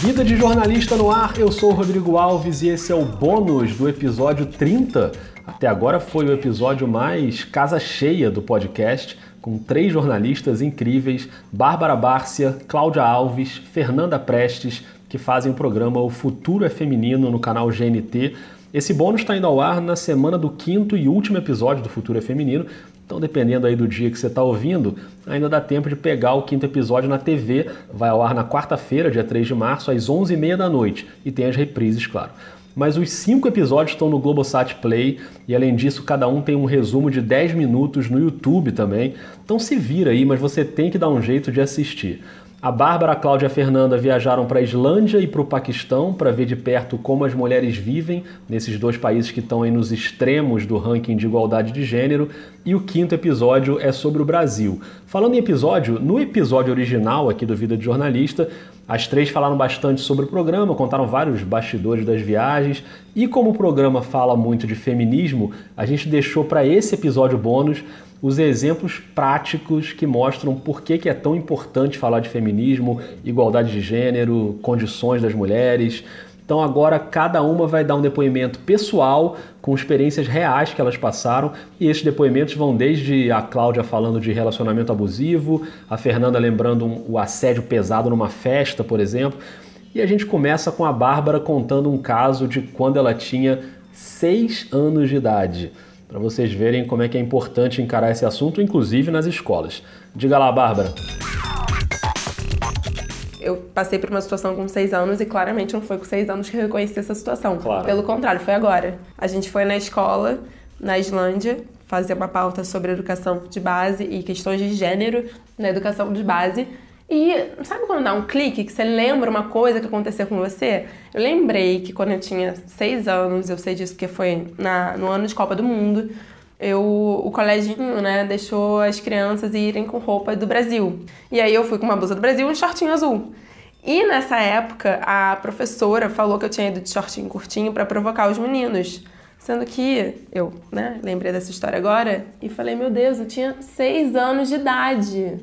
Vida de jornalista no ar, eu sou Rodrigo Alves e esse é o bônus do episódio 30. Até agora foi o episódio mais casa cheia do podcast, com três jornalistas incríveis: Bárbara Bárcia, Cláudia Alves, Fernanda Prestes, que fazem o programa O Futuro é Feminino no canal GNT. Esse bônus está indo ao ar na semana do quinto e último episódio do Futuro é Feminino, então, dependendo aí do dia que você está ouvindo, ainda dá tempo de pegar o quinto episódio na TV. Vai ao ar na quarta-feira, dia 3 de março, às 11h30 da noite. E tem as reprises, claro. Mas os cinco episódios estão no Globosat Play e, além disso, cada um tem um resumo de 10 minutos no YouTube também. Então se vira aí, mas você tem que dar um jeito de assistir. A Bárbara, a Cláudia e a Fernanda viajaram para a Islândia e para o Paquistão para ver de perto como as mulheres vivem nesses dois países que estão aí nos extremos do ranking de igualdade de gênero. E o quinto episódio é sobre o Brasil. Falando em episódio, no episódio original aqui do Vida de Jornalista, as três falaram bastante sobre o programa, contaram vários bastidores das viagens. E como o programa fala muito de feminismo, a gente deixou para esse episódio bônus os exemplos práticos que mostram por que, que é tão importante falar de feminismo, igualdade de gênero, condições das mulheres. Então agora cada uma vai dar um depoimento pessoal com experiências reais que elas passaram. E esses depoimentos vão desde a Cláudia falando de relacionamento abusivo, a Fernanda lembrando um, o assédio pesado numa festa, por exemplo, e a gente começa com a Bárbara contando um caso de quando ela tinha seis anos de idade para vocês verem como é que é importante encarar esse assunto, inclusive nas escolas. Diga lá, Bárbara. Eu passei por uma situação com seis anos e claramente não foi com seis anos que eu reconheci essa situação. Claro. Pelo contrário, foi agora. A gente foi na escola, na Islândia, fazer uma pauta sobre educação de base e questões de gênero na educação de base. E sabe quando dá um clique, que você lembra uma coisa que aconteceu com você? Eu lembrei que quando eu tinha seis anos, eu sei disso porque foi na, no ano de Copa do Mundo, eu, o coleginho, né, deixou as crianças irem com roupa do Brasil. E aí eu fui com uma blusa do Brasil e um shortinho azul. E nessa época, a professora falou que eu tinha ido de shortinho curtinho para provocar os meninos. Sendo que eu, né, lembrei dessa história agora e falei, meu Deus, eu tinha seis anos de idade.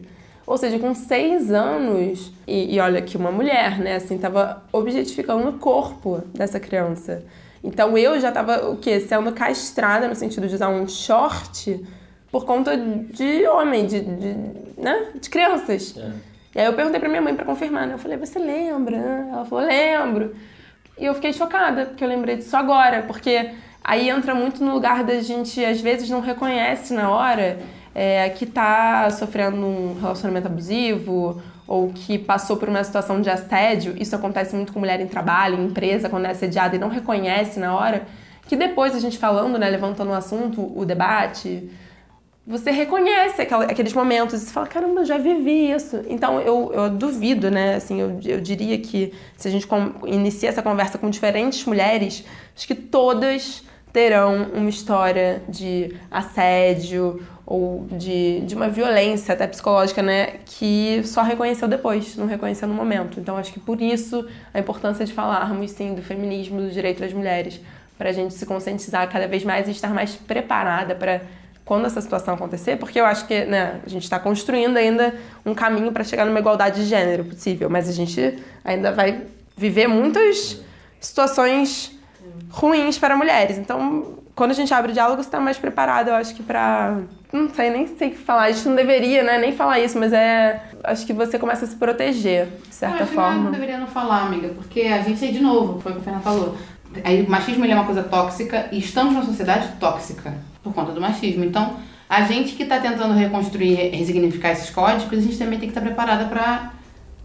Ou seja, com seis anos, e, e olha que uma mulher, né, assim, tava objetificando o corpo dessa criança. Então eu já tava, o quê? Sendo castrada no sentido de usar um short por conta de homem, de, de né, de crianças. É. E aí eu perguntei pra minha mãe para confirmar, né? Eu falei, você lembra? Ela falou, lembro. E eu fiquei chocada, porque eu lembrei disso agora, porque aí entra muito no lugar da gente, às vezes, não reconhece na hora é, que está sofrendo um relacionamento abusivo ou que passou por uma situação de assédio, isso acontece muito com mulher em trabalho, em empresa, quando é assediada e não reconhece na hora, que depois a gente falando, né, levantando o assunto, o debate, você reconhece aqueles momentos e fala, caramba, eu já vivi isso. Então eu, eu duvido, né? Assim, eu, eu diria que se a gente inicia essa conversa com diferentes mulheres, acho que todas terão uma história de assédio ou de, de uma violência até psicológica, né, que só reconheceu depois, não reconheceu no momento. Então acho que por isso a importância de falarmos sim do feminismo, do direito das mulheres, para a gente se conscientizar cada vez mais e estar mais preparada para quando essa situação acontecer, porque eu acho que né, a gente está construindo ainda um caminho para chegar numa igualdade de gênero possível, mas a gente ainda vai viver muitas situações ruins para mulheres. Então, quando a gente abre o diálogo, você está mais preparado, eu acho que para não sei nem sei o que falar. A gente não deveria, né, nem falar isso, mas é acho que você começa a se proteger, de certa eu forma. Não deveria não falar, amiga, porque a gente de novo, foi o que a Fernanda falou. Aí, o machismo ele é uma coisa tóxica e estamos numa sociedade tóxica por conta do machismo. Então, a gente que está tentando reconstruir, resignificar esses códigos, a gente também tem que estar tá preparada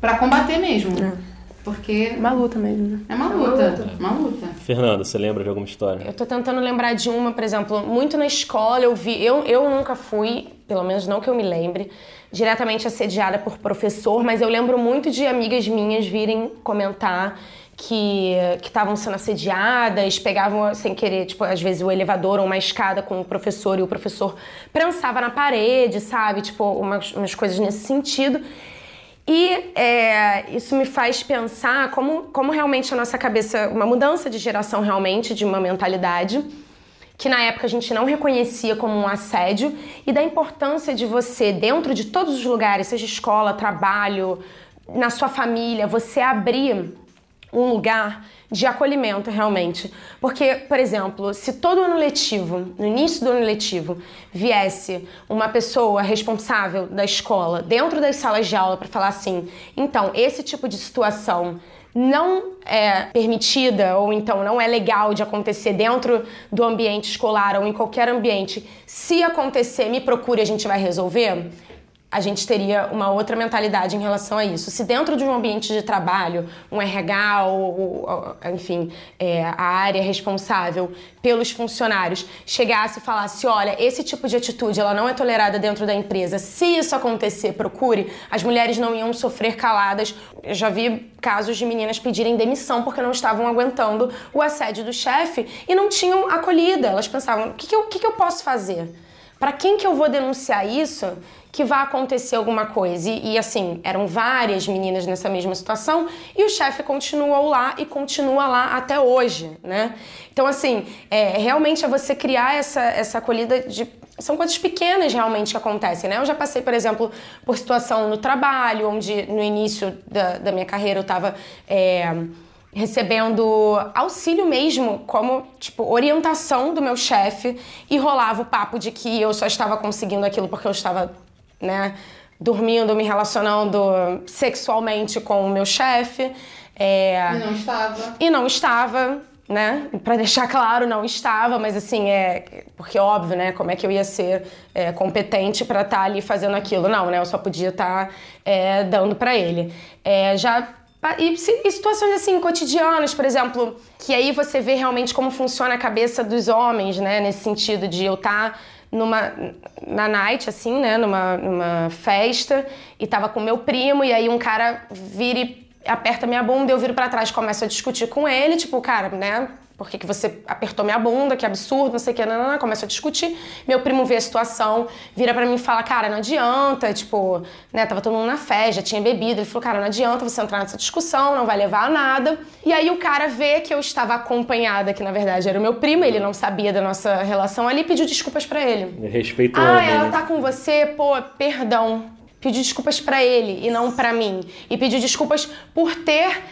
para combater mesmo. É. Porque. É uma luta mesmo, né? É uma luta. É uma luta. Uma luta. Fernanda, você lembra de alguma história? Eu tô tentando lembrar de uma, por exemplo, muito na escola eu vi. Eu, eu nunca fui, pelo menos não que eu me lembre, diretamente assediada por professor, mas eu lembro muito de amigas minhas virem comentar que estavam sendo assediadas, pegavam sem querer, tipo, às vezes o elevador ou uma escada com o professor e o professor prensava na parede, sabe? Tipo, umas, umas coisas nesse sentido. E é, isso me faz pensar como, como realmente a nossa cabeça, uma mudança de geração realmente, de uma mentalidade, que na época a gente não reconhecia como um assédio, e da importância de você, dentro de todos os lugares, seja escola, trabalho, na sua família, você abrir um lugar de acolhimento realmente. Porque, por exemplo, se todo ano letivo, no início do ano letivo, viesse uma pessoa responsável da escola dentro das salas de aula para falar assim: então, esse tipo de situação não é permitida ou então não é legal de acontecer dentro do ambiente escolar ou em qualquer ambiente, se acontecer, me procure, a gente vai resolver a gente teria uma outra mentalidade em relação a isso. Se dentro de um ambiente de trabalho, um RH ou, ou enfim, é, a área responsável pelos funcionários chegasse e falasse, olha, esse tipo de atitude ela não é tolerada dentro da empresa. Se isso acontecer, procure. As mulheres não iam sofrer caladas. Eu já vi casos de meninas pedirem demissão porque não estavam aguentando o assédio do chefe e não tinham acolhida. Elas pensavam, o que, que, eu, que, que eu posso fazer? Para quem que eu vou denunciar isso? que vai acontecer alguma coisa. E, e, assim, eram várias meninas nessa mesma situação e o chefe continuou lá e continua lá até hoje, né? Então, assim, é, realmente é você criar essa, essa acolhida de. São coisas pequenas realmente que acontecem, né? Eu já passei, por exemplo, por situação no trabalho, onde no início da, da minha carreira eu estava. É, recebendo auxílio mesmo, como, tipo, orientação do meu chefe e rolava o papo de que eu só estava conseguindo aquilo porque eu estava né? Dormindo, me relacionando sexualmente com o meu chefe. É... E não estava. E não estava, né? Para deixar claro, não estava, mas assim, é. Porque óbvio, né? Como é que eu ia ser é, competente para estar tá ali fazendo aquilo? Não, né? Eu só podia estar tá, é, dando para ele. É, já e, situações assim cotidianas, por exemplo, que aí você vê realmente como funciona a cabeça dos homens, né? Nesse sentido de eu estar tá numa na night assim, né, numa, numa festa e tava com meu primo e aí um cara vira e aperta minha bunda, eu viro para trás, começo a discutir com ele, tipo, cara, né, por que, que você apertou minha bunda, que absurdo, não sei o que, não, começa a discutir. Meu primo vê a situação, vira para mim e fala, cara, não adianta, tipo, né, tava todo mundo na festa, já tinha bebido. Ele falou, cara, não adianta você entrar nessa discussão, não vai levar a nada. E aí o cara vê que eu estava acompanhada, que na verdade era o meu primo, ele não sabia da nossa relação ali, pediu desculpas para ele. Respeito Ah, ela né? tá com você, pô, perdão. Pediu desculpas para ele e não para mim. E pediu desculpas por ter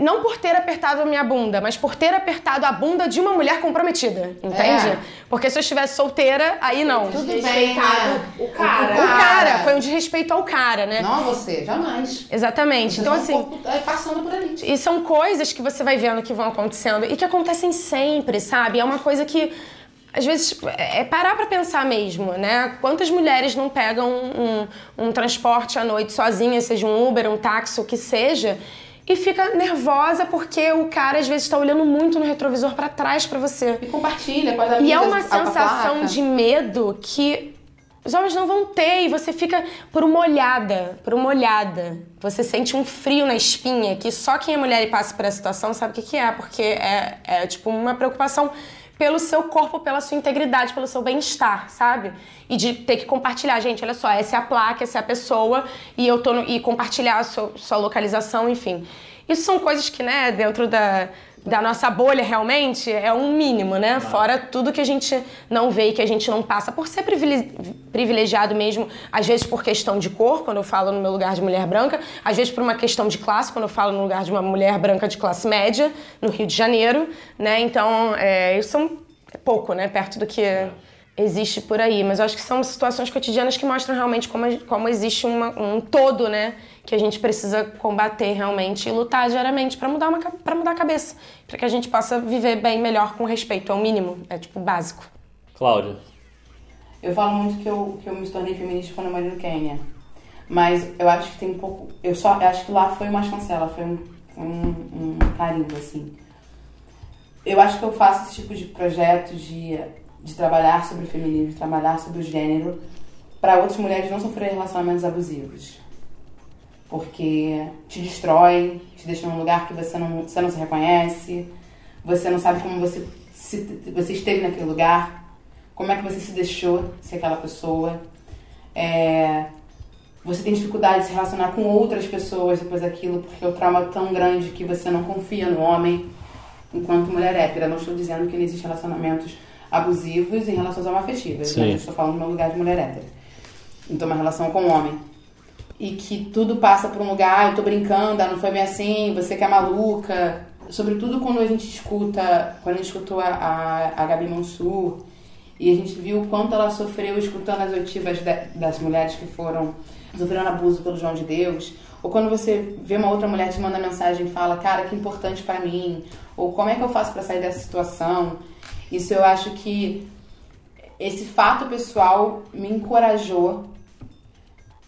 não por ter apertado a minha bunda, mas por ter apertado a bunda de uma mulher comprometida, entende? É. Porque se eu estivesse solteira, aí não. Tudo bem, né? o cara. O cara, foi um desrespeito ao cara, né? Não você, jamais. Exatamente. Você então assim, um é, passando por ali. E são coisas que você vai vendo que vão acontecendo e que acontecem sempre, sabe? É uma coisa que às vezes é parar para pensar mesmo, né? Quantas mulheres não pegam um, um, um transporte à noite sozinhas, seja um Uber, um táxi, o que seja, e fica nervosa porque o cara às vezes está olhando muito no retrovisor para trás para você. E compartilha com as amigas. E é uma sensação de medo que os homens não vão ter e você fica por uma olhada, por uma olhada. Você sente um frio na espinha que só quem é mulher e passa por essa situação sabe o que, que é, porque é, é tipo uma preocupação pelo seu corpo, pela sua integridade, pelo seu bem-estar, sabe? E de ter que compartilhar, gente, olha só, essa é a placa, essa é a pessoa, e eu tô no, e compartilhar a sua, sua localização, enfim. Isso são coisas que, né, dentro da, da nossa bolha realmente é um mínimo, né? Fora tudo que a gente não vê e que a gente não passa por ser privilegiado mesmo, às vezes por questão de cor, quando eu falo no meu lugar de mulher branca, às vezes por uma questão de classe, quando eu falo no lugar de uma mulher branca de classe média, no Rio de Janeiro, né? Então, é, isso é pouco, né? Perto do que existe por aí. Mas eu acho que são situações cotidianas que mostram realmente como, como existe uma, um todo, né? Que a gente precisa combater realmente e lutar diariamente para mudar, uma, mudar a cabeça. para que a gente possa viver bem melhor com respeito. É o mínimo, é tipo básico. Cláudia. Eu falo muito que eu, que eu me tornei feminista quando eu morei no Quênia. Mas eu acho que tem um pouco. Eu só eu acho que lá foi uma chancela, foi um, um, um carimbo, assim. Eu acho que eu faço esse tipo de projeto de de trabalhar sobre o feminino, de trabalhar sobre o gênero, para outras mulheres não sofrerem relacionamentos abusivos. Porque te destrói, te deixa num lugar que você não, você não se reconhece, você não sabe como você, se, você esteve naquele lugar, como é que você se deixou ser aquela pessoa. É, você tem dificuldade de se relacionar com outras pessoas depois daquilo, porque o trauma é tão grande que você não confia no homem enquanto mulher hétera. Não estou dizendo que não existem relacionamentos abusivos em relações homoafetivas. Sim. Mas eu estou falando no meu lugar de mulher hétera. Então, uma relação com um homem. e que tudo passa por um lugar, eu tô brincando, ah, não foi bem assim, você que é maluca. Sobretudo quando a gente escuta, quando a gente escutou a, a, a Gabi Mansur e a gente viu o quanto ela sofreu escutando as oitivas de, das mulheres que foram sofrendo abuso pelo João de Deus, ou quando você vê uma outra mulher te manda mensagem e fala, cara, que importante para mim, ou como é que eu faço para sair dessa situação. Isso eu acho que esse fato pessoal me encorajou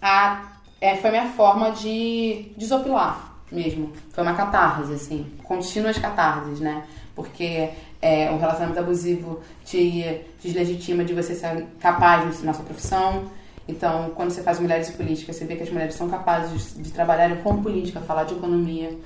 a é, foi minha forma de desopilar mesmo. Foi uma catarse, assim. Contínuas catarses, né? Porque é, relacionamento abusivo te deslegitima de você ser capaz na sua profissão. Então, quando você faz mulheres políticas, você vê que as mulheres são capazes de trabalhar com política, falar de economia.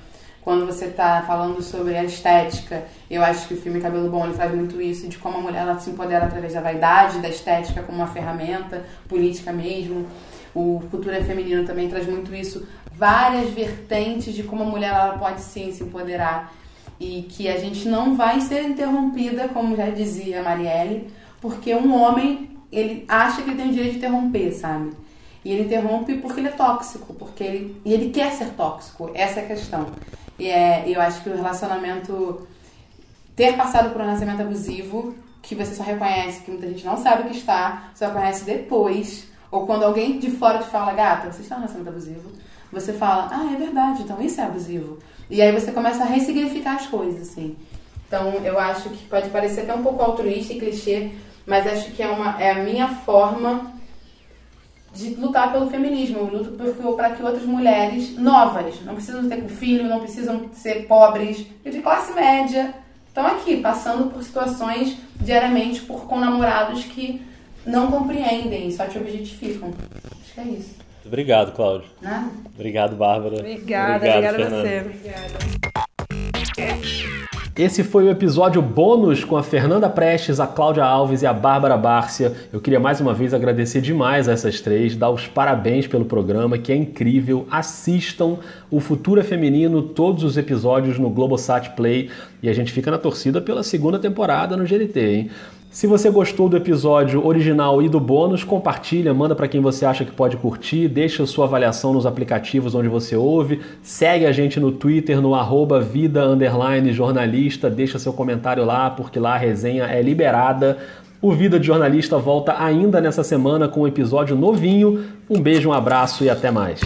Quando você está falando sobre a estética, eu acho que o filme Cabelo Bom ele faz muito isso, de como a mulher ela se empodera através da vaidade, da estética como uma ferramenta política mesmo. O Cultura Feminino também traz muito isso, várias vertentes de como a mulher ela pode sim se empoderar e que a gente não vai ser interrompida, como já dizia Marielle, porque um homem ele acha que ele tem o direito de interromper, sabe? E ele interrompe porque ele é tóxico, porque ele e ele quer ser tóxico. Essa é a questão. E é, eu acho que o relacionamento ter passado por um relacionamento abusivo, que você só reconhece, que muita gente não sabe que está, só reconhece depois, ou quando alguém de fora te fala, gata, você está no relacionamento abusivo, você fala, ah, é verdade, então isso é abusivo. E aí você começa a ressignificar as coisas, assim. Então eu acho que pode parecer até um pouco altruísta e clichê, mas acho que é, uma, é a minha forma de lutar pelo feminismo. Eu luto para que outras mulheres novas, não precisam ter filho, não precisam ser pobres, de classe média, estão aqui, passando por situações diariamente por, com namorados que não compreendem, só te objetificam. Acho que é isso. Obrigado, Cláudio. Nada. Obrigado, Bárbara. Obrigada, obrigada a você. Obrigada. Esse foi o episódio bônus com a Fernanda Prestes, a Cláudia Alves e a Bárbara Bárcia. Eu queria mais uma vez agradecer demais a essas três, dar os parabéns pelo programa, que é incrível. Assistam o Futuro é Feminino, todos os episódios no Globosat Play e a gente fica na torcida pela segunda temporada no GNT, hein? Se você gostou do episódio original e do bônus, compartilha, manda para quem você acha que pode curtir, deixa sua avaliação nos aplicativos onde você ouve, segue a gente no Twitter no arroba vida jornalista, deixa seu comentário lá, porque lá a resenha é liberada. O Vida de Jornalista volta ainda nessa semana com um episódio novinho. Um beijo, um abraço e até mais.